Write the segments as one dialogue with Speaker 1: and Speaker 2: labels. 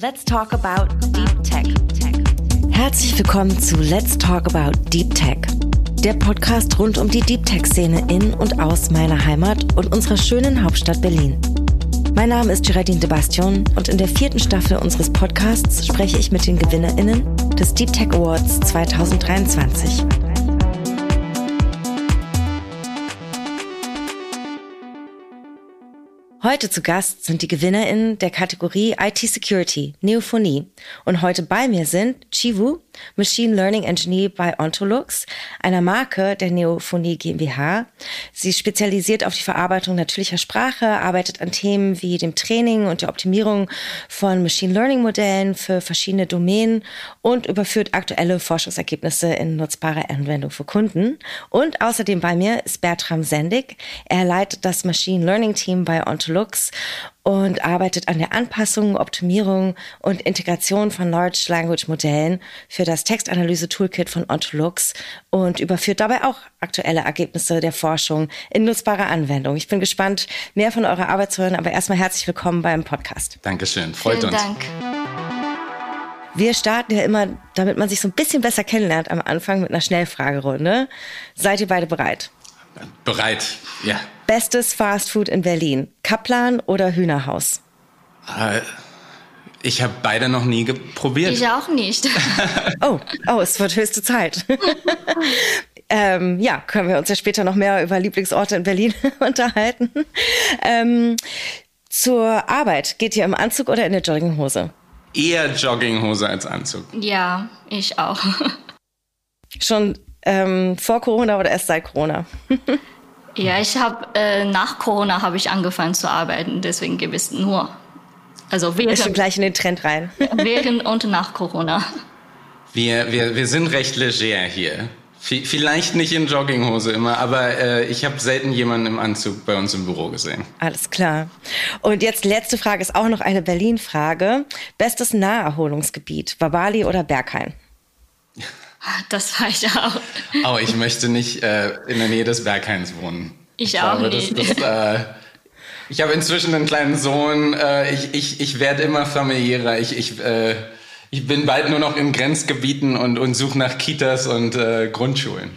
Speaker 1: Let's talk about Deep Tech. Herzlich willkommen zu Let's Talk About Deep Tech. Der Podcast rund um die Deep Tech-Szene in und aus meiner Heimat und unserer schönen Hauptstadt Berlin. Mein Name ist Geraldine de Bastion und in der vierten Staffel unseres Podcasts spreche ich mit den GewinnerInnen des Deep Tech Awards 2023. Heute zu Gast sind die GewinnerInnen der Kategorie IT Security, Neophonie. Und heute bei mir sind Chivu, Machine Learning Engineer bei Ontolux, einer Marke der Neophonie GmbH. Sie spezialisiert auf die Verarbeitung natürlicher Sprache, arbeitet an Themen wie dem Training und der Optimierung von Machine Learning Modellen für verschiedene Domänen und überführt aktuelle Forschungsergebnisse in nutzbare Anwendung für Kunden. Und außerdem bei mir ist Bertram Sendig. Er leitet das Machine Learning Team bei Ontolux Lux und arbeitet an der Anpassung, Optimierung und Integration von Large Language Modellen für das Textanalyse-Toolkit von Ontolux und überführt dabei auch aktuelle Ergebnisse der Forschung in nutzbarer Anwendung. Ich bin gespannt, mehr von eurer Arbeit zu hören, aber erstmal herzlich willkommen beim Podcast.
Speaker 2: Dankeschön, freut
Speaker 3: Vielen
Speaker 2: uns.
Speaker 3: Dank.
Speaker 1: Wir starten ja immer, damit man sich so ein bisschen besser kennenlernt am Anfang mit einer Schnellfragerunde. Seid ihr beide bereit?
Speaker 2: Bereit, ja.
Speaker 1: Bestes Fastfood in Berlin, Kaplan oder Hühnerhaus?
Speaker 2: Äh, ich habe beide noch nie probiert.
Speaker 3: Ich auch nicht.
Speaker 1: Oh, oh, es wird höchste Zeit. ähm, ja, können wir uns ja später noch mehr über Lieblingsorte in Berlin unterhalten. Ähm, zur Arbeit, geht ihr im Anzug oder in der Jogginghose?
Speaker 2: Eher Jogginghose als Anzug.
Speaker 3: Ja, ich auch.
Speaker 1: Schon ähm, vor Corona oder erst seit Corona?
Speaker 3: Ja, ich habe äh, nach Corona habe ich angefangen zu arbeiten, deswegen gibt es nur, also
Speaker 1: Ist schon
Speaker 3: während,
Speaker 1: gleich in den Trend rein.
Speaker 3: während und nach Corona.
Speaker 2: Wir, wir, wir sind recht leger hier. V vielleicht nicht in Jogginghose immer, aber äh, ich habe selten jemanden im Anzug bei uns im Büro gesehen.
Speaker 1: Alles klar. Und jetzt letzte Frage ist auch noch eine Berlin-Frage. Bestes Naherholungsgebiet, Wabali oder Berghain?
Speaker 3: Das war ich auch.
Speaker 2: Oh, ich möchte nicht äh, in der Nähe des Berghains wohnen.
Speaker 3: Ich auch nicht.
Speaker 2: Das, das, äh, ich habe inzwischen einen kleinen Sohn. Äh, ich ich, ich werde immer familiärer. Ich, ich, äh, ich bin bald nur noch in Grenzgebieten und, und suche nach Kitas und äh, Grundschulen.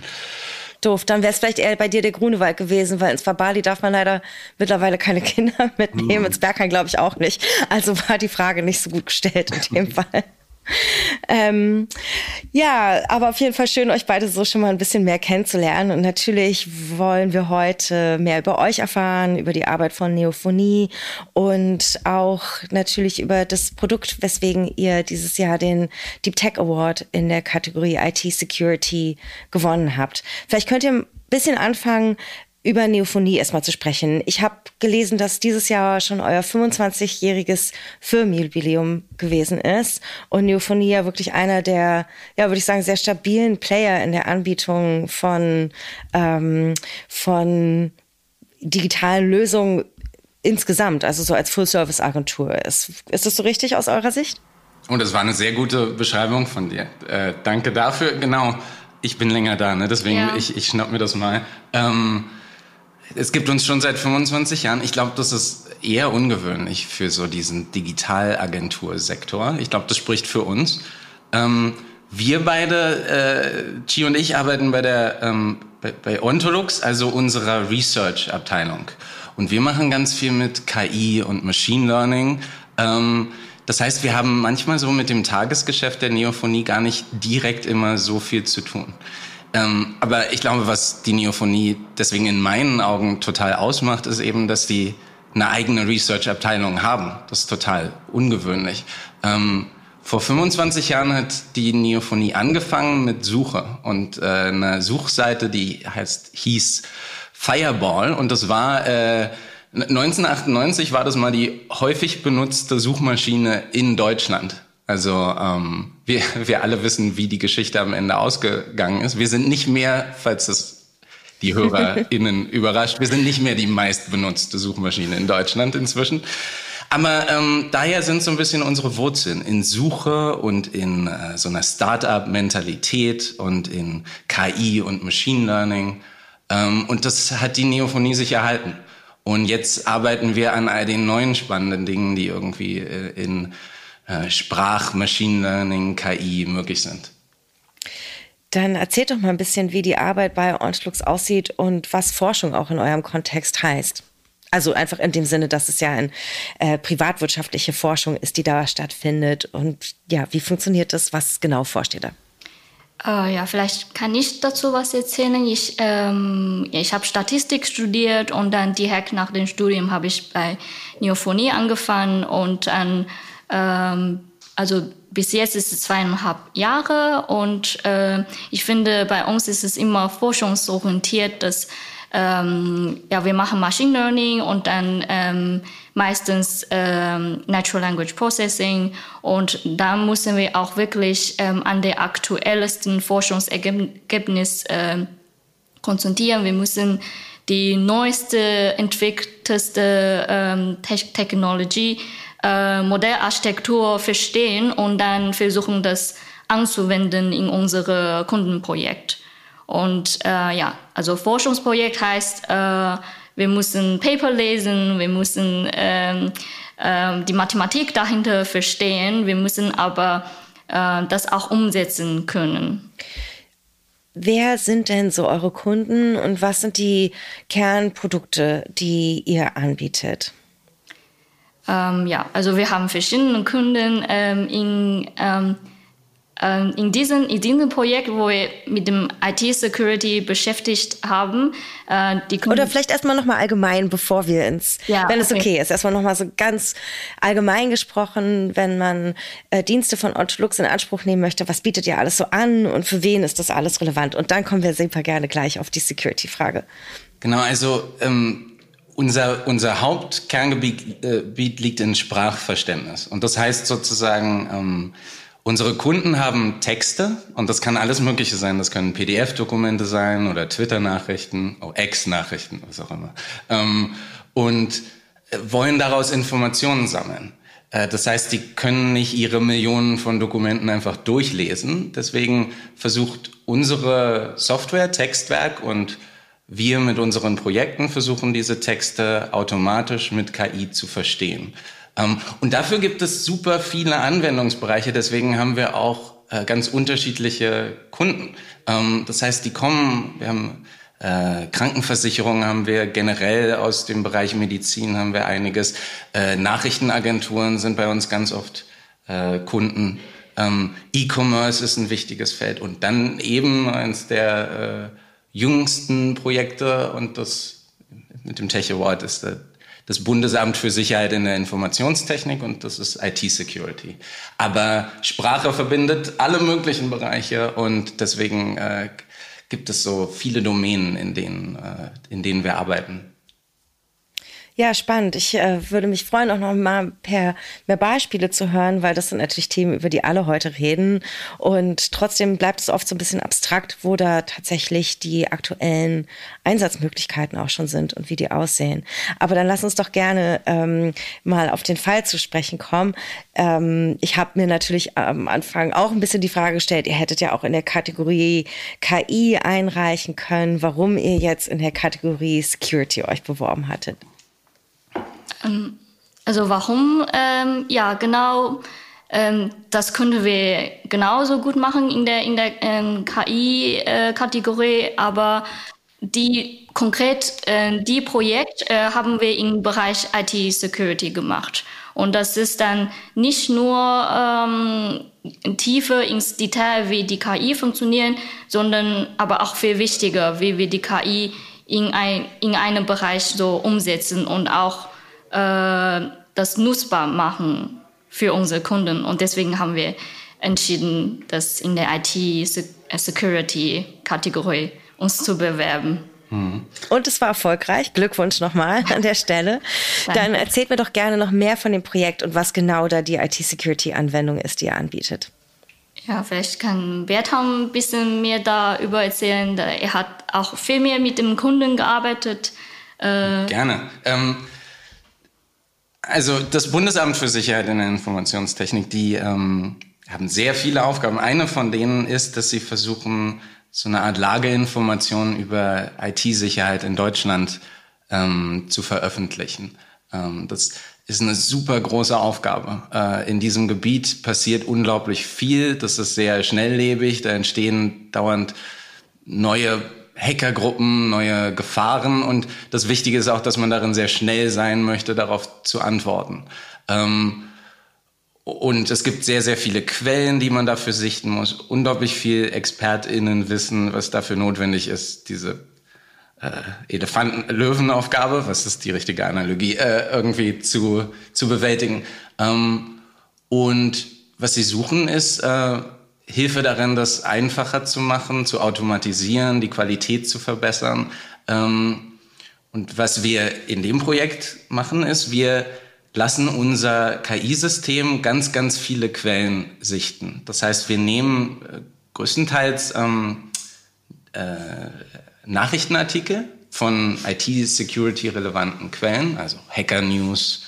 Speaker 1: Doof, dann wäre es vielleicht eher bei dir der Grunewald gewesen, weil ins Wabali darf man leider mittlerweile keine Kinder mitnehmen, ins Berghain glaube ich auch nicht. Also war die Frage nicht so gut gestellt in dem Fall. Ähm, ja, aber auf jeden Fall schön, euch beide so schon mal ein bisschen mehr kennenzulernen. Und natürlich wollen wir heute mehr über euch erfahren, über die Arbeit von Neophonie und auch natürlich über das Produkt, weswegen ihr dieses Jahr den Deep Tech Award in der Kategorie IT Security gewonnen habt. Vielleicht könnt ihr ein bisschen anfangen, über Neophonie erstmal zu sprechen. Ich habe gelesen, dass dieses Jahr schon euer 25-jähriges Firmenjubiläum gewesen ist und Neophonie ja wirklich einer der, ja, würde ich sagen, sehr stabilen Player in der Anbietung von, ähm, von digitalen Lösungen insgesamt, also so als Full-Service-Agentur ist. Ist das so richtig aus eurer Sicht?
Speaker 2: Und das war eine sehr gute Beschreibung von dir. Äh, danke dafür. Genau, ich bin länger da, ne? deswegen
Speaker 3: Ja.
Speaker 2: ich, ich schnapp mir das mal. Ähm, es gibt uns schon seit 25 Jahren. Ich glaube, das ist eher ungewöhnlich für so diesen Digitalagentursektor. Ich glaube, das spricht für uns. Ähm, wir beide, äh, Chi und ich, arbeiten bei der ähm, bei, bei Ontolux, also unserer Research-Abteilung. Und wir machen ganz viel mit KI und Machine Learning. Ähm, das heißt, wir haben manchmal so mit dem Tagesgeschäft der Neophonie gar nicht direkt immer so viel zu tun. Ähm, aber ich glaube, was die Neophonie deswegen in meinen Augen total ausmacht, ist eben, dass die eine eigene Research-Abteilung haben. Das ist total ungewöhnlich. Ähm, vor 25 Jahren hat die Neophonie angefangen mit Suche und äh, eine Suchseite, die heißt hieß Fireball und das war äh, 1998 war das mal die häufig benutzte Suchmaschine in Deutschland. Also ähm, wir, wir alle wissen, wie die Geschichte am Ende ausgegangen ist. Wir sind nicht mehr, falls es die HörerInnen überrascht, wir sind nicht mehr die meistbenutzte Suchmaschine in Deutschland inzwischen. Aber ähm, daher sind so ein bisschen unsere Wurzeln in Suche und in äh, so einer Start-up-Mentalität und in KI und Machine Learning. Ähm, und das hat die Neophonie sich erhalten. Und jetzt arbeiten wir an all den neuen spannenden Dingen, die irgendwie äh, in Sprach, Machine Learning, KI möglich sind.
Speaker 1: Dann erzählt doch mal ein bisschen, wie die Arbeit bei Onslux aussieht und was Forschung auch in eurem Kontext heißt. Also einfach in dem Sinne, dass es ja eine äh, privatwirtschaftliche Forschung ist, die da stattfindet. Und ja, wie funktioniert das? Was genau forscht ihr da?
Speaker 3: Uh, ja, vielleicht kann ich dazu was erzählen. Ich, ähm, ich habe Statistik studiert und dann direkt nach dem Studium habe ich bei Neophonie angefangen und dann, ähm, also bis jetzt ist es zweieinhalb Jahre und äh, ich finde, bei uns ist es immer forschungsorientiert, dass ähm, ja, wir machen Machine Learning und dann ähm, meistens ähm, Natural Language Processing und da müssen wir auch wirklich ähm, an der aktuellsten Forschungsergebnis äh, konzentrieren. Wir müssen die neueste, entwickelteste ähm, Te Technologie, äh, Modellarchitektur verstehen und dann versuchen, das anzuwenden in unsere Kundenprojekt. Und äh, ja, also Forschungsprojekt heißt, äh, wir müssen Paper lesen, wir müssen ähm, äh, die Mathematik dahinter verstehen, wir müssen aber äh, das auch umsetzen können.
Speaker 1: Wer sind denn so eure Kunden und was sind die Kernprodukte, die ihr anbietet?
Speaker 3: Ähm, ja, also wir haben verschiedene Kunden ähm, in ähm, ähm, in diesem, in diesem Projekt, wo wir mit dem IT-Security beschäftigt haben,
Speaker 1: äh, die Oder vielleicht erstmal nochmal allgemein, bevor wir ins, ja, wenn es okay, okay ist, erstmal nochmal so ganz allgemein gesprochen, wenn man äh, Dienste von Outlook in Anspruch nehmen möchte, was bietet ihr alles so an und für wen ist das alles relevant? Und dann kommen wir super gerne gleich auf die Security-Frage.
Speaker 2: Genau, also ähm, unser, unser Hauptkerngebiet äh, liegt in Sprachverständnis. Und das heißt sozusagen, ähm, Unsere Kunden haben Texte und das kann alles Mögliche sein. Das können PDF-Dokumente sein oder Twitter-Nachrichten, oh, Ex-Nachrichten, was auch immer. Ähm, und wollen daraus Informationen sammeln. Äh, das heißt, die können nicht ihre Millionen von Dokumenten einfach durchlesen. Deswegen versucht unsere Software, Textwerk und wir mit unseren Projekten versuchen, diese Texte automatisch mit KI zu verstehen. Ähm, und dafür gibt es super viele Anwendungsbereiche. Deswegen haben wir auch äh, ganz unterschiedliche Kunden. Ähm, das heißt, die kommen, wir haben äh, Krankenversicherungen haben wir generell aus dem Bereich Medizin haben wir einiges. Äh, Nachrichtenagenturen sind bei uns ganz oft Kunden. Ähm, E-Commerce ist ein wichtiges Feld und dann eben eines der äh, jüngsten Projekte und das mit dem Tech Award ist der das Bundesamt für Sicherheit in der Informationstechnik und das ist IT-Security. Aber Sprache verbindet alle möglichen Bereiche und deswegen äh, gibt es so viele Domänen, in denen, äh, in denen wir arbeiten.
Speaker 1: Ja, spannend. Ich äh, würde mich freuen, auch noch mal per mehr Beispiele zu hören, weil das sind natürlich Themen, über die alle heute reden. Und trotzdem bleibt es oft so ein bisschen abstrakt, wo da tatsächlich die aktuellen Einsatzmöglichkeiten auch schon sind und wie die aussehen. Aber dann lass uns doch gerne ähm, mal auf den Fall zu sprechen kommen. Ähm, ich habe mir natürlich am Anfang auch ein bisschen die Frage gestellt, ihr hättet ja auch in der Kategorie KI einreichen können, warum ihr jetzt in der Kategorie Security euch beworben hattet.
Speaker 3: Ähm, also warum? Ähm, ja, genau. Ähm, das können wir genauso gut machen in der, in der ähm, KI-Kategorie, äh, aber die konkret, äh, die Projekt äh, haben wir im Bereich IT-Security gemacht. Und das ist dann nicht nur ähm, tiefer ins Detail, wie die KI funktionieren, sondern aber auch viel wichtiger, wie wir die KI in, ein, in einem Bereich so umsetzen und auch äh, das nutzbar machen für unsere Kunden. Und deswegen haben wir entschieden, das in der IT-Security-Kategorie uns zu bewerben.
Speaker 1: Mhm. Und es war erfolgreich. Glückwunsch nochmal an der Stelle. Dann erzählt mir doch gerne noch mehr von dem Projekt und was genau da die IT-Security-Anwendung ist, die ihr anbietet.
Speaker 3: Ja, vielleicht kann Bertram ein bisschen mehr darüber erzählen. Er hat auch viel mehr mit dem Kunden gearbeitet.
Speaker 2: Äh Gerne. Ähm, also das Bundesamt für Sicherheit in der Informationstechnik, die ähm, haben sehr viele Aufgaben. Eine von denen ist, dass sie versuchen, so eine Art Lageinformation über IT-Sicherheit in Deutschland ähm, zu veröffentlichen. Ähm, das ist eine super große Aufgabe. Äh, in diesem Gebiet passiert unglaublich viel. Das ist sehr schnelllebig. Da entstehen dauernd neue Hackergruppen, neue Gefahren. Und das Wichtige ist auch, dass man darin sehr schnell sein möchte, darauf zu antworten. Ähm, und es gibt sehr, sehr viele Quellen, die man dafür sichten muss. Unglaublich viel ExpertInnen wissen, was dafür notwendig ist, diese äh, Elefanten-Löwen-Aufgabe, was ist die richtige Analogie, äh, irgendwie zu, zu bewältigen. Ähm, und was sie suchen, ist äh, Hilfe darin, das einfacher zu machen, zu automatisieren, die Qualität zu verbessern. Ähm, und was wir in dem Projekt machen, ist, wir lassen unser KI-System ganz, ganz viele Quellen sichten. Das heißt, wir nehmen äh, größtenteils ähm, äh, Nachrichtenartikel von IT-Security-relevanten Quellen, also Hacker News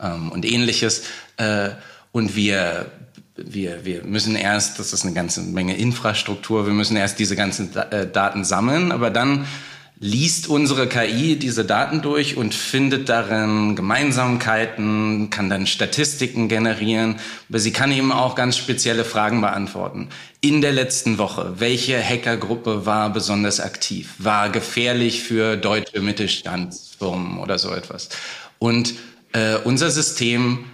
Speaker 2: ähm, und ähnliches. Äh, und wir, wir, wir müssen erst, das ist eine ganze Menge Infrastruktur, wir müssen erst diese ganzen äh, Daten sammeln, aber dann liest unsere KI diese Daten durch und findet darin Gemeinsamkeiten, kann dann Statistiken generieren, aber sie kann eben auch ganz spezielle Fragen beantworten. In der letzten Woche, welche Hackergruppe war besonders aktiv, war gefährlich für deutsche Mittelstandsfirmen oder so etwas? Und äh, unser System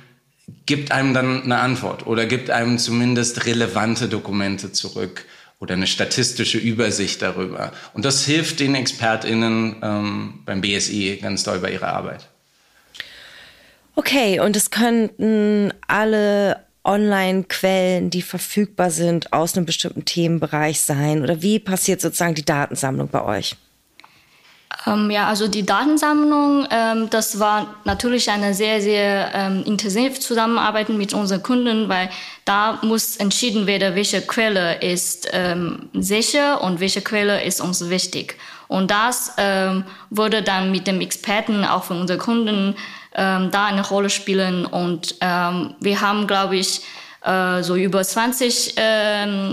Speaker 2: gibt einem dann eine Antwort oder gibt einem zumindest relevante Dokumente zurück oder eine statistische Übersicht darüber. Und das hilft den ExpertInnen ähm, beim BSI ganz doll bei ihrer Arbeit.
Speaker 1: Okay, und es könnten alle Online-Quellen, die verfügbar sind, aus einem bestimmten Themenbereich sein? Oder wie passiert sozusagen die Datensammlung bei euch?
Speaker 3: Ähm, ja, also die Datensammlung, ähm, das war natürlich eine sehr, sehr ähm, intensive Zusammenarbeit mit unseren Kunden, weil da muss entschieden werden, welche Quelle ist ähm, sicher und welche Quelle ist uns wichtig. Und das ähm, würde dann mit dem Experten auch von unseren Kunden ähm, da eine Rolle spielen. Und wir haben, glaube ich, äh, so über 20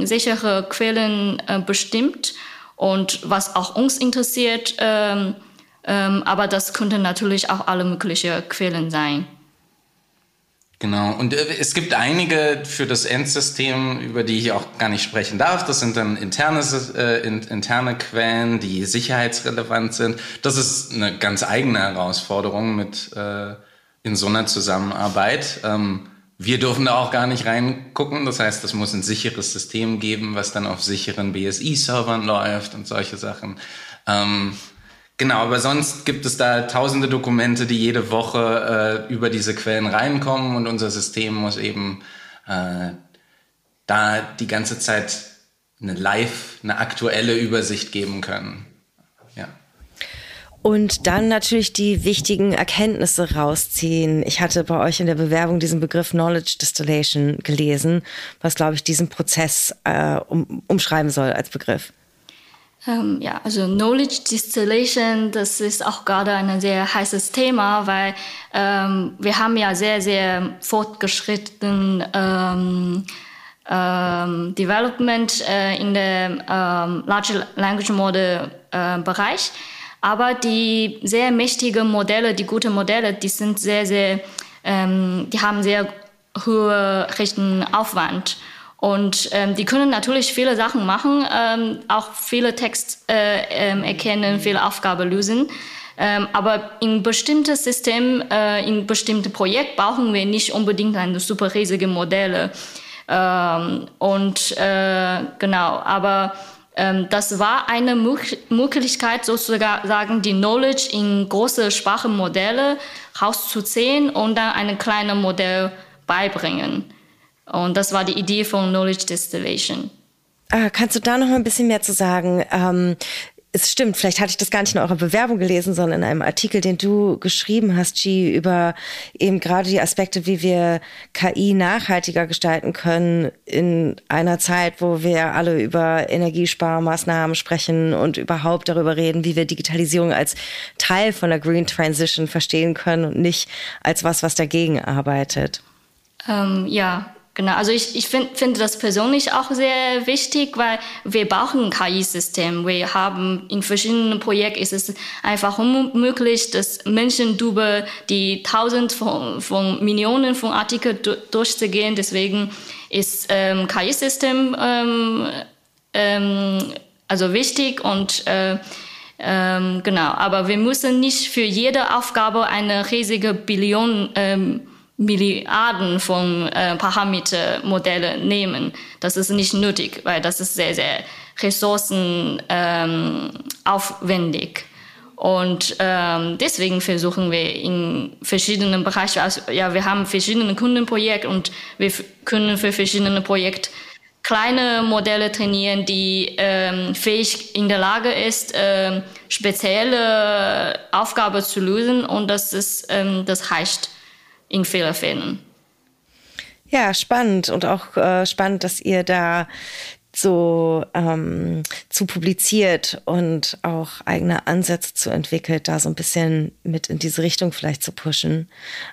Speaker 3: sichere Quellen äh, bestimmt und was auch uns interessiert. Ähm, ähm, aber das könnten natürlich auch alle möglichen Quellen sein.
Speaker 2: Genau, und äh, es gibt einige für das Endsystem, über die ich auch gar nicht sprechen darf. Das sind dann interne, äh, interne Quellen, die sicherheitsrelevant sind. Das ist eine ganz eigene Herausforderung mit äh, in so einer Zusammenarbeit. Ähm, wir dürfen da auch gar nicht reingucken. Das heißt, es muss ein sicheres System geben, was dann auf sicheren BSI-Servern läuft und solche Sachen. Ähm, genau, aber sonst gibt es da tausende Dokumente, die jede Woche äh, über diese Quellen reinkommen und unser System muss eben äh, da die ganze Zeit eine live, eine aktuelle Übersicht geben können.
Speaker 1: Und dann natürlich die wichtigen Erkenntnisse rausziehen. Ich hatte bei euch in der Bewerbung diesen Begriff Knowledge Distillation gelesen, was, glaube ich, diesen Prozess äh, um, umschreiben soll als Begriff.
Speaker 3: Ähm, ja, also Knowledge Distillation, das ist auch gerade ein sehr heißes Thema, weil ähm, wir haben ja sehr, sehr fortgeschritten ähm, ähm, Development äh, in der ähm, Large Language Model äh, Bereich. Aber die sehr mächtigen Modelle, die guten Modelle, die sind sehr, sehr, ähm, die haben sehr hohe Rechenaufwand. Und ähm, die können natürlich viele Sachen machen, ähm, auch viele Text äh, ähm, erkennen, viele Aufgaben lösen. Ähm, aber in bestimmten Systemen, äh, in bestimmten Projekten brauchen wir nicht unbedingt eine super riesige Modelle. Ähm, und äh, genau, aber das war eine Möglichkeit, sozusagen die Knowledge in große Sprachmodelle rauszuziehen und dann ein kleines Modell beibringen. Und das war die Idee von Knowledge Distillation.
Speaker 1: Ah, kannst du da noch mal ein bisschen mehr zu sagen? Ähm, es stimmt, vielleicht hatte ich das gar nicht in eurer Bewerbung gelesen, sondern in einem Artikel, den du geschrieben hast, G, über eben gerade die Aspekte, wie wir KI nachhaltiger gestalten können in einer Zeit, wo wir alle über Energiesparmaßnahmen sprechen und überhaupt darüber reden, wie wir Digitalisierung als Teil von der Green Transition verstehen können und nicht als was, was dagegen arbeitet.
Speaker 3: Ähm, ja, Genau, also ich, ich find, finde das persönlich auch sehr wichtig, weil wir brauchen ein KI-System. Wir haben in verschiedenen Projekten ist es einfach unmöglich, dass Menschen über die Tausend von, von Millionen von Artikeln durchzugehen. Deswegen ist ähm, KI-System ähm, ähm, also wichtig und äh, ähm, genau. Aber wir müssen nicht für jede Aufgabe eine riesige Billion ähm, Milliarden von äh, Parametermodelle nehmen. Das ist nicht nötig, weil das ist sehr, sehr ressourcenaufwendig. Ähm, und ähm, deswegen versuchen wir in verschiedenen Bereichen, also ja, wir haben verschiedene Kundenprojekte und wir können für verschiedene Projekte kleine Modelle trainieren, die ähm, fähig in der Lage ist, ähm, spezielle Aufgaben zu lösen und das ist, ähm, das heißt, in Fehlerfällen.
Speaker 1: Ja, spannend und auch äh, spannend, dass ihr da so ähm, zu publiziert und auch eigene Ansätze zu entwickelt, da so ein bisschen mit in diese Richtung vielleicht zu pushen.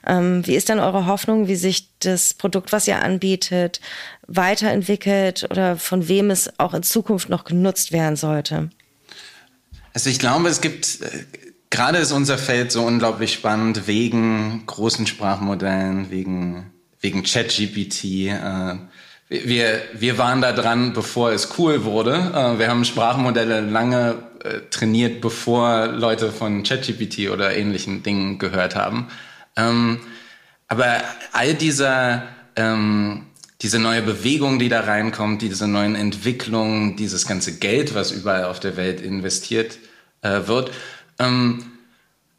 Speaker 1: Ähm, wie ist denn eure Hoffnung, wie sich das Produkt, was ihr anbietet, weiterentwickelt oder von wem es auch in Zukunft noch genutzt werden sollte?
Speaker 2: Also ich glaube, es gibt äh, gerade ist unser Feld so unglaublich spannend wegen großen Sprachmodellen, wegen, wegen ChatGPT. Äh, wir, wir waren da dran, bevor es cool wurde. Äh, wir haben Sprachmodelle lange äh, trainiert, bevor Leute von ChatGPT oder ähnlichen Dingen gehört haben. Ähm, aber all dieser, ähm, diese neue Bewegung, die da reinkommt, diese neuen Entwicklungen, dieses ganze Geld, was überall auf der Welt investiert wird, ähm,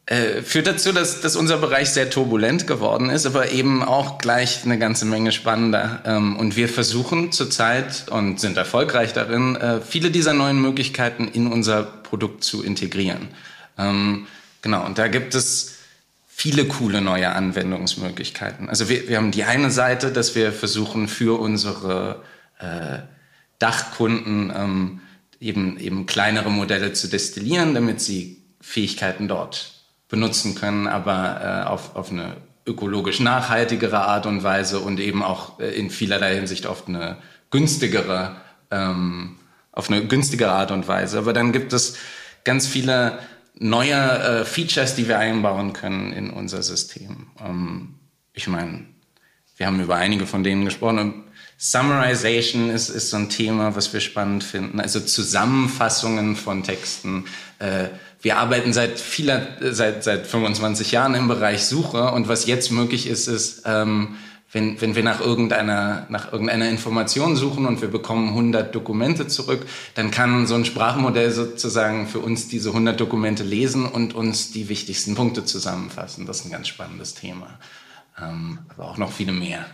Speaker 2: äh, führt dazu, dass, dass unser Bereich sehr turbulent geworden ist, aber eben auch gleich eine ganze Menge spannender. Ähm, und wir versuchen zurzeit und sind erfolgreich darin, äh, viele dieser neuen Möglichkeiten in unser Produkt zu integrieren. Ähm, genau, und da gibt es viele coole neue Anwendungsmöglichkeiten. Also wir, wir haben die eine Seite, dass wir versuchen für unsere äh, Dachkunden ähm, eben, eben kleinere Modelle zu destillieren, damit sie Fähigkeiten dort benutzen können, aber äh, auf, auf eine ökologisch nachhaltigere Art und Weise und eben auch äh, in vielerlei Hinsicht auf eine günstigere, ähm, auf eine günstigere Art und Weise. Aber dann gibt es ganz viele neue äh, Features, die wir einbauen können in unser System. Ähm, ich meine, wir haben über einige von denen gesprochen. Und Summarization ist, ist so ein Thema, was wir spannend finden. Also Zusammenfassungen von Texten. Äh, wir arbeiten seit vieler, seit, seit 25 Jahren im Bereich Suche und was jetzt möglich ist, ist, ähm, wenn, wenn wir nach irgendeiner, nach irgendeiner Information suchen und wir bekommen 100 Dokumente zurück, dann kann so ein Sprachmodell sozusagen für uns diese 100 Dokumente lesen und uns die wichtigsten Punkte zusammenfassen. Das ist ein ganz spannendes Thema. Ähm, aber auch noch viele mehr.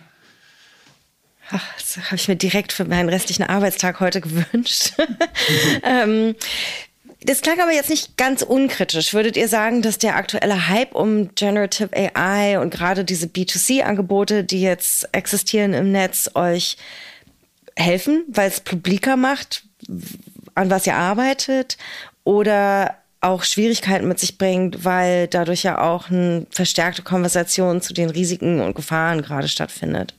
Speaker 1: Ach, das habe ich mir direkt für meinen restlichen Arbeitstag heute gewünscht. ähm, das klang aber jetzt nicht ganz unkritisch. Würdet ihr sagen, dass der aktuelle Hype um Generative AI und gerade diese B2C-Angebote, die jetzt existieren im Netz, euch helfen, weil es publiker macht, an was ihr arbeitet? Oder auch Schwierigkeiten mit sich bringt, weil dadurch ja auch eine verstärkte Konversation zu den Risiken und Gefahren gerade stattfindet?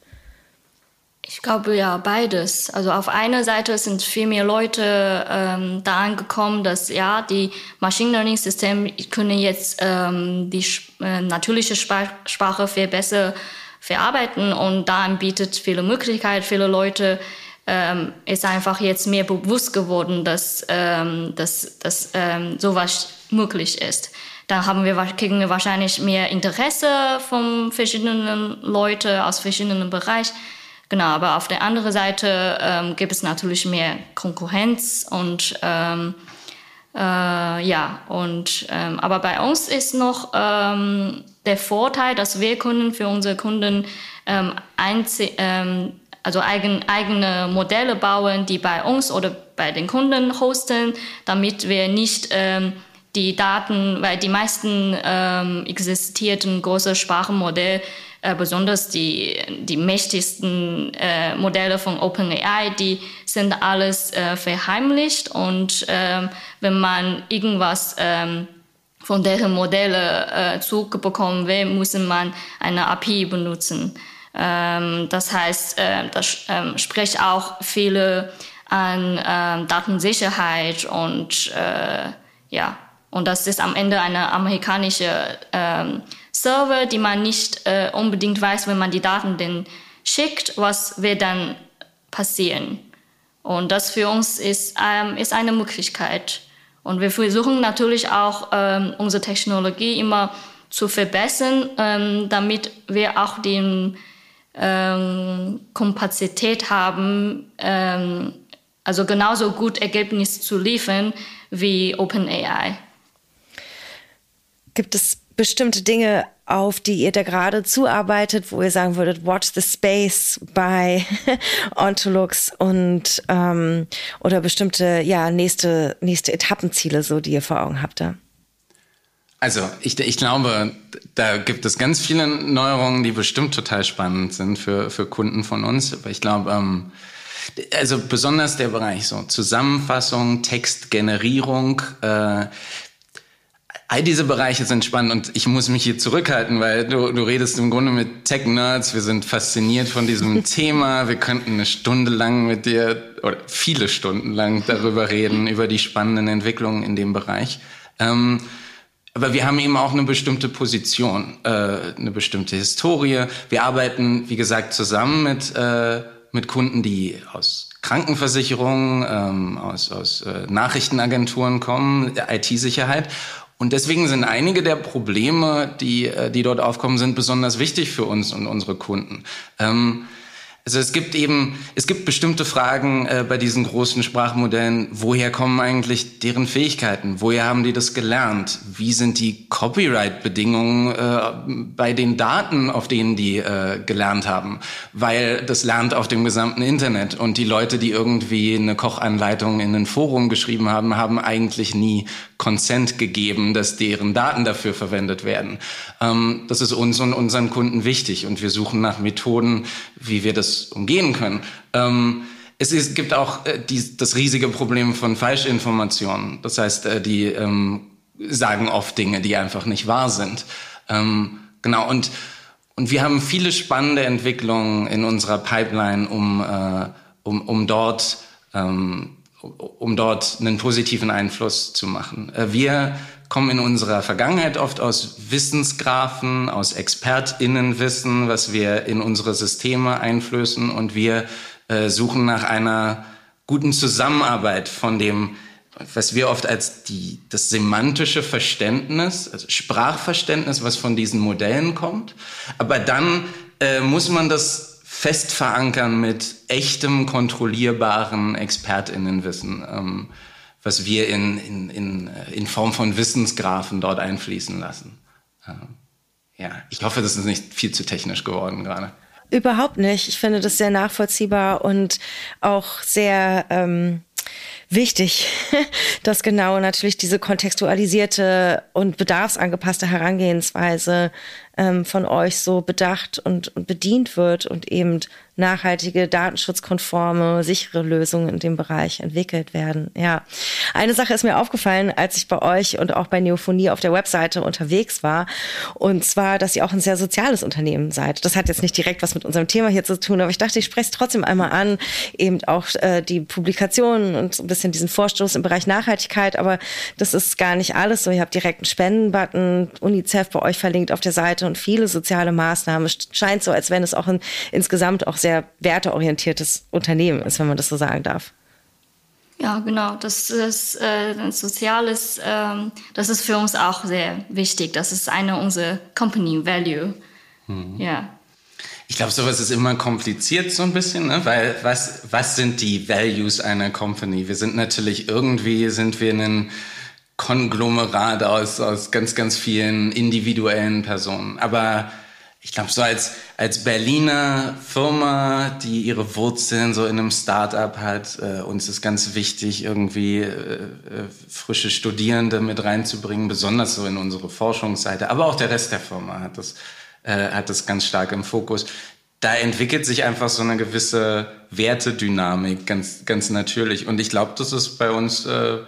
Speaker 3: Ich glaube ja beides. Also auf einer Seite sind viel mehr Leute ähm, da angekommen, dass ja die Machine Learning Systeme können jetzt ähm, die äh, natürliche Sprache viel besser verarbeiten und da bietet viele Möglichkeiten. Viele Leute ähm, ist einfach jetzt mehr bewusst geworden, dass, ähm, dass, dass ähm, sowas möglich ist. Da haben wir, kriegen wir wahrscheinlich mehr Interesse von verschiedenen Leuten aus verschiedenen Bereichen Genau, aber auf der anderen Seite ähm, gibt es natürlich mehr Konkurrenz und ähm, äh, ja, und ähm, aber bei uns ist noch ähm, der Vorteil, dass wir können für unsere Kunden ähm, ähm, also eigen, eigene Modelle bauen, die bei uns oder bei den Kunden hosten, damit wir nicht die Daten, weil die meisten existierten große Sprachenmodelle äh, besonders die, die mächtigsten äh, Modelle von OpenAI, die sind alles äh, verheimlicht und ähm, wenn man irgendwas ähm, von deren Modelle äh, zurückbekommen will, muss man eine API benutzen. Ähm, das heißt, äh, das ähm, spricht auch viele an Datensicherheit und äh, ja, und das ist am Ende eine amerikanische Server, die man nicht äh, unbedingt weiß, wenn man die Daten denn schickt, was wird dann passieren. Und das für uns ist, ähm, ist eine Möglichkeit. Und wir versuchen natürlich auch, ähm, unsere Technologie immer zu verbessern, ähm, damit wir auch die ähm, Kapazität haben, ähm, also genauso gut Ergebnisse zu liefern wie OpenAI.
Speaker 1: Gibt es bestimmte Dinge, auf die ihr da gerade zuarbeitet, wo ihr sagen würdet, watch the space bei Ontolux und ähm, oder bestimmte ja nächste nächste Etappenziele, so die ihr vor Augen habt da?
Speaker 2: Also ich, ich glaube, da gibt es ganz viele Neuerungen, die bestimmt total spannend sind für, für Kunden von uns. Aber ich glaube, ähm, also besonders der Bereich so Zusammenfassung, Textgenerierung, äh, all diese Bereiche sind spannend und ich muss mich hier zurückhalten, weil du, du redest im Grunde mit Tech-Nerds, wir sind fasziniert von diesem Thema, wir könnten eine Stunde lang mit dir oder viele Stunden lang darüber reden, über die spannenden Entwicklungen in dem Bereich. Ähm, aber wir haben eben auch eine bestimmte Position, äh, eine bestimmte Historie. Wir arbeiten, wie gesagt, zusammen mit, äh, mit Kunden, die aus Krankenversicherungen, ähm, aus, aus äh, Nachrichtenagenturen kommen, IT-Sicherheit. Und deswegen sind einige der Probleme, die, äh, die dort aufkommen, sind besonders wichtig für uns und unsere Kunden. Ähm, also es gibt eben, es gibt bestimmte Fragen äh, bei diesen großen Sprachmodellen. Woher kommen eigentlich deren Fähigkeiten? Woher haben die das gelernt? Wie sind die Copyright-Bedingungen äh, bei den Daten, auf denen die äh, gelernt haben? Weil das lernt auf dem gesamten Internet und die Leute, die irgendwie eine Kochanleitung in ein Forum geschrieben haben, haben eigentlich nie Consent gegeben, dass deren Daten dafür verwendet werden. Ähm, das ist uns und unseren Kunden wichtig und wir suchen nach Methoden, wie wir das umgehen können. Ähm, es ist, gibt auch äh, die, das riesige Problem von Falschinformationen. Das heißt, äh, die ähm, sagen oft Dinge, die einfach nicht wahr sind. Ähm, genau, und, und wir haben viele spannende Entwicklungen in unserer Pipeline, um, äh, um, um dort ähm, um dort einen positiven Einfluss zu machen. Äh, wir kommen in unserer Vergangenheit oft aus Wissensgrafen, aus ExpertInnenwissen, was wir in unsere Systeme einflößen und wir äh, suchen nach einer guten Zusammenarbeit von dem, was wir oft als die, das semantische Verständnis, also Sprachverständnis, was von diesen Modellen kommt. Aber dann äh, muss man das fest verankern mit echtem, kontrollierbaren ExpertInnenwissen, ähm, was wir in, in, in, in Form von Wissensgrafen dort einfließen lassen. Ähm, ja, ich hoffe, das ist nicht viel zu technisch geworden gerade.
Speaker 1: Überhaupt nicht. Ich finde das sehr nachvollziehbar und auch sehr ähm, wichtig, dass genau natürlich diese kontextualisierte und bedarfsangepasste Herangehensweise ähm, von euch so bedacht und, und bedient wird und eben nachhaltige, datenschutzkonforme, sichere Lösungen in dem Bereich entwickelt werden. Ja. Eine Sache ist mir aufgefallen, als ich bei euch und auch bei Neophonie auf der Webseite unterwegs war. Und zwar, dass ihr auch ein sehr soziales Unternehmen seid. Das hat jetzt nicht direkt was mit unserem Thema hier zu tun, aber ich dachte, ich spreche es trotzdem einmal an. Eben auch äh, die Publikationen und so ein bisschen diesen Vorstoß im Bereich Nachhaltigkeit. Aber das ist gar nicht alles so. Ihr habt direkt einen Spendenbutton, UNICEF bei euch verlinkt auf der Seite und viele soziale Maßnahmen. Scheint so, als wenn es auch in, insgesamt auch sehr werteorientiertes Unternehmen ist, wenn man das so sagen darf.
Speaker 3: Ja, genau. Das ist äh, ein soziales, ähm, das ist für uns auch sehr wichtig. Das ist eine unserer Company Value. Mhm. Ja.
Speaker 2: Ich glaube, sowas ist immer kompliziert so ein bisschen, ne? weil was, was sind die Values einer Company? Wir sind natürlich irgendwie, sind wir ein Konglomerat aus, aus ganz, ganz vielen individuellen Personen. Aber ich glaube, so als, als Berliner Firma, die ihre Wurzeln so in einem Start-up hat, äh, uns ist ganz wichtig, irgendwie äh, äh, frische Studierende mit reinzubringen, besonders so in unsere Forschungsseite. Aber auch der Rest der Firma hat das, äh, hat das ganz stark im Fokus. Da entwickelt sich einfach so eine gewisse Wertedynamik ganz, ganz natürlich. Und ich glaube, das ist bei uns, äh,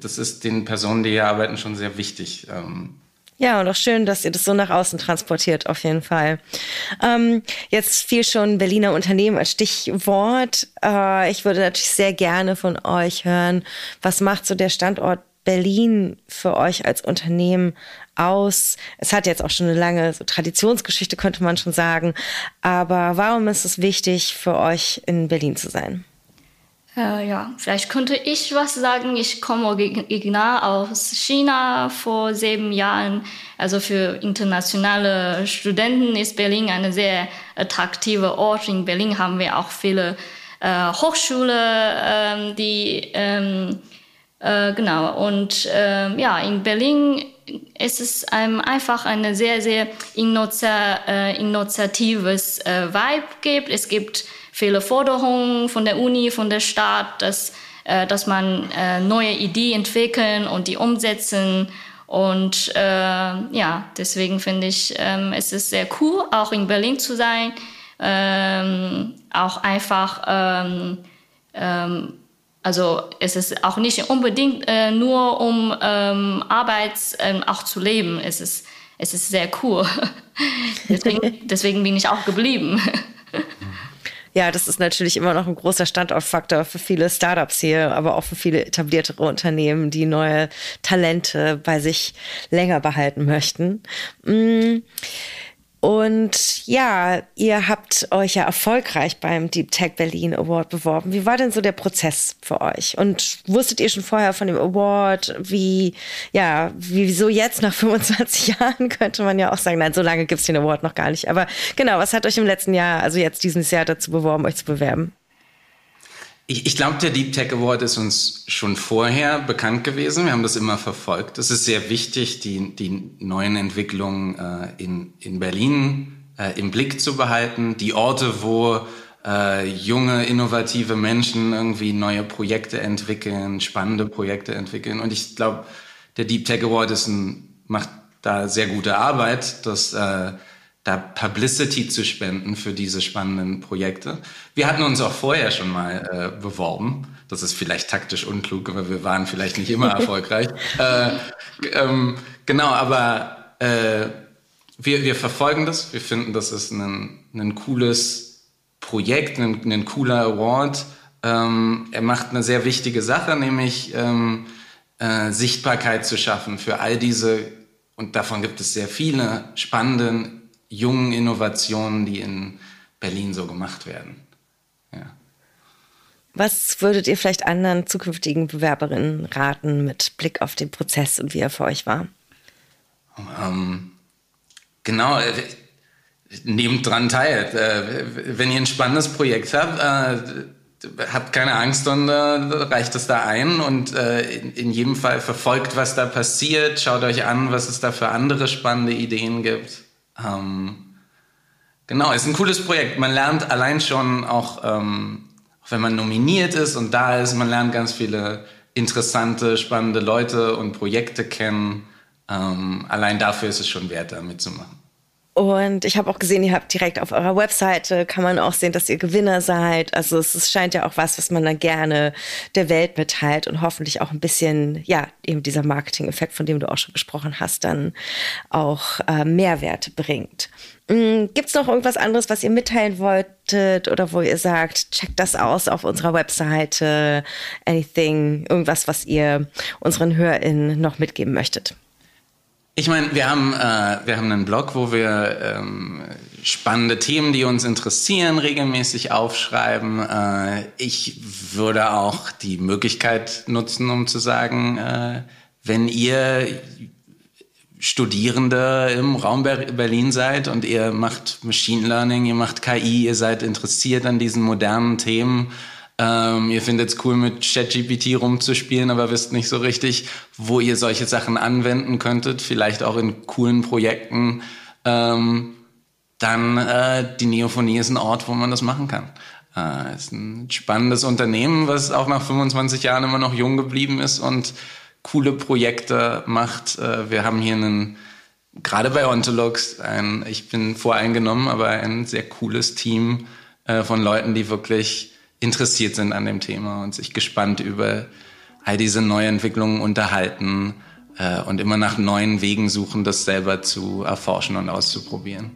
Speaker 2: das ist den Personen, die hier arbeiten, schon sehr wichtig. Ähm,
Speaker 1: Ja, und auch schön, dass ihr das so nach außen transportiert, auf jeden Fall. Ähm, jetzt fiel schon Berliner Unternehmen als Stichwort. Äh, ich würde natürlich sehr gerne von euch hören, was macht so der Standort Berlin für euch als Unternehmen aus? Es hat jetzt auch schon eine lange so Traditionsgeschichte, könnte man schon sagen. Aber warum ist es wichtig für euch, in Berlin zu sein?
Speaker 3: Äh, ja, vielleicht könnte ich was sagen. Ich komme original aus China vor sieben Jahren. Also für internationale Studenten ist Berlin ein sehr attraktiver Ort. In Berlin haben wir auch viele äh, Hochschulen, ähm, die ähm, äh, genau und ähm, ja in Berlin ist es ähm, einfach eine sehr sehr innoza, äh, innovatives äh, Vibe gibt. Es gibt viele Forderungen von der Uni, von der Stadt, dass, äh, dass man äh, neue Ideen entwickeln und die umsetzen. Und äh, ja, deswegen finde ich, ähm, es ist sehr cool, auch in Berlin zu sein. Ähm, auch einfach, ähm, ähm, also es ist auch nicht unbedingt äh, nur um ähm, Arbeit ähm, auch zu leben. Es ist, es ist sehr cool. deswegen, deswegen bin ich auch geblieben.
Speaker 1: ja, das ist natürlich immer noch ein großer Standortfaktor für viele Startups hier, aber auch für viele etabliertere Unternehmen, die neue Talente bei sich länger behalten möchten. Mm. Und ja, ihr habt euch ja erfolgreich beim Deep Tech Berlin Award beworben. Wie war denn so der Prozess für euch? Und wusstet ihr schon vorher von dem Award? Wie, ja, wieso jetzt nach 25 Jahren könnte man ja auch sagen, nein, so lange gibt's den Award noch gar nicht. Aber genau, was hat euch im letzten Jahr, also jetzt dieses Jahr dazu beworben, euch zu bewerben?
Speaker 2: Ich, ich glaube, der Deep Tech Award ist uns schon vorher bekannt gewesen. Wir haben das immer verfolgt. Es ist sehr wichtig, die, die neuen Entwicklungen äh, in, in Berlin äh, im Blick zu behalten. Die Orte, wo äh, junge, innovative Menschen irgendwie neue Projekte entwickeln, spannende Projekte entwickeln. Und ich glaube, der Deep Tech Award ist ein, macht da sehr gute Arbeit. Das äh, da Publicity zu spenden für diese spannenden Projekte. Wir hatten uns auch vorher schon mal äh, beworben. Das ist vielleicht taktisch unklug, aber wir waren vielleicht nicht immer erfolgreich. Äh, ähm, genau, aber äh, wir, wir verfolgen das. Wir finden, das ist ein, ein cooles Projekt, ein, ein cooler Award. Ähm, er macht eine sehr wichtige Sache, nämlich ähm, äh, Sichtbarkeit zu schaffen für all diese, und davon gibt es sehr viele, spannenden jungen Innovationen, die in Berlin so gemacht werden. Ja.
Speaker 1: Was würdet ihr vielleicht anderen zukünftigen Bewerberinnen raten mit Blick auf den Prozess und wie er für euch war?
Speaker 2: Ähm, genau, äh, nehmt dran teil. Äh, wenn ihr ein spannendes Projekt habt, äh, habt keine Angst und reicht es da ein und in, in, jedem Fall verfolgt, was da passiert, schaut euch an, was es da für andere spannende Ideen gibt. Ähm, genau, ist ein cooles Projekt. Man lernt allein schon auch, ähm, auch wenn man nominiert ist und da ist, man lernt ganz viele interessante, spannende Leute und Projekte kennen. Ähm, allein dafür ist es schon wert, da mitzumachen.
Speaker 1: Und ich habe auch gesehen, ihr habt direkt auf eurer Webseite, kann man auch sehen, dass ihr Gewinner seid. Also es, es scheint ja auch was, was man dann gerne der Welt mitteilt und hoffentlich auch ein bisschen, ja, eben dieser Marketing-Effekt, von dem du auch schon gesprochen hast, dann auch äh, Mehrwert bringt. Mhm, Gibt es noch irgendwas anderes, was ihr mitteilen wolltet oder wo ihr sagt, checkt das aus auf unserer Webseite, anything, irgendwas, was ihr unseren HörerInnen noch mitgeben möchtet?
Speaker 2: Ich meine, wir haben äh, wir haben einen Blog, wo wir ähm, spannende Themen, die uns interessieren, regelmäßig aufschreiben. Äh, ich würde auch die Möglichkeit nutzen, um zu sagen, äh, wenn ihr Studierende im Raum Berlin seid und ihr macht Machine Learning, ihr macht KI, ihr seid interessiert an diesen modernen Themen, ähm, ihr findet es cool, mit ChatGPT rumzuspielen, aber wisst nicht so richtig, wo ihr solche Sachen anwenden könntet, vielleicht auch in coolen Projekten. Ähm, dann äh, die Neophonie ist ein Ort, wo man das machen kann. Äh, ist ein spannendes Unternehmen, was auch nach 25 Jahren immer noch jung geblieben ist und coole Projekte macht. Äh, wir haben hier einen, gerade bei Ontolux, ein, ich bin voreingenommen, aber ein sehr cooles Team äh, von Leuten, die wirklich interessiert sind an dem Thema und sich gespannt über all diese Neuentwicklungen unterhalten. äh, und immer nach neuen Wegen suchen, das selber zu erforschen und auszuprobieren.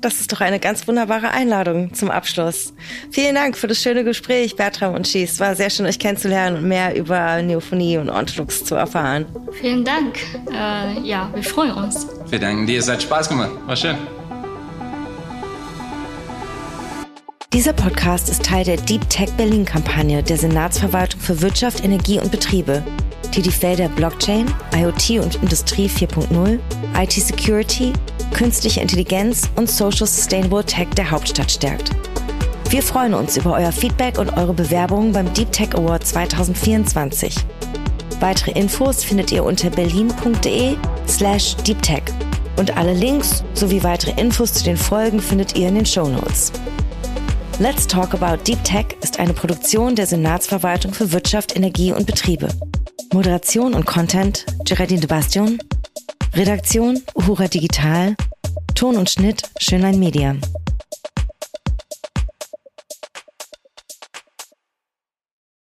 Speaker 1: Das ist doch eine ganz wunderbare Einladung zum Abschluss. Vielen Dank für das schöne Gespräch, Bertram und Schieß. War sehr schön, euch kennenzulernen und mehr über Neophonie und Ontolux zu erfahren.
Speaker 3: Vielen Dank. Äh, ja, wir freuen uns.
Speaker 2: Wir danken dir, es hat Spaß gemacht. War schön.
Speaker 1: Dieser Podcast ist Teil der Deep Tech Berlin Kampagne der Senatsverwaltung für Wirtschaft, Energie und Betriebe, die die Felder Blockchain, IoT und Industrie 4.0, IT Security, künstliche Intelligenz und Social Sustainable Tech der Hauptstadt stärkt. Wir freuen uns über euer Feedback und eure Bewerbungen beim Deep Tech Award 2024. Weitere Infos findet ihr unter berlin.de slash deeptech. Und alle Links sowie weitere Infos zu den Folgen findet ihr in den Show Notes. Let's Talk About Deep Tech ist eine Produktion der Senatsverwaltung für Wirtschaft, Energie und Betriebe. Moderation und Content Geraldine de Bastion. Redaktion Uhura Digital. Ton und Schnitt Schönlein Media.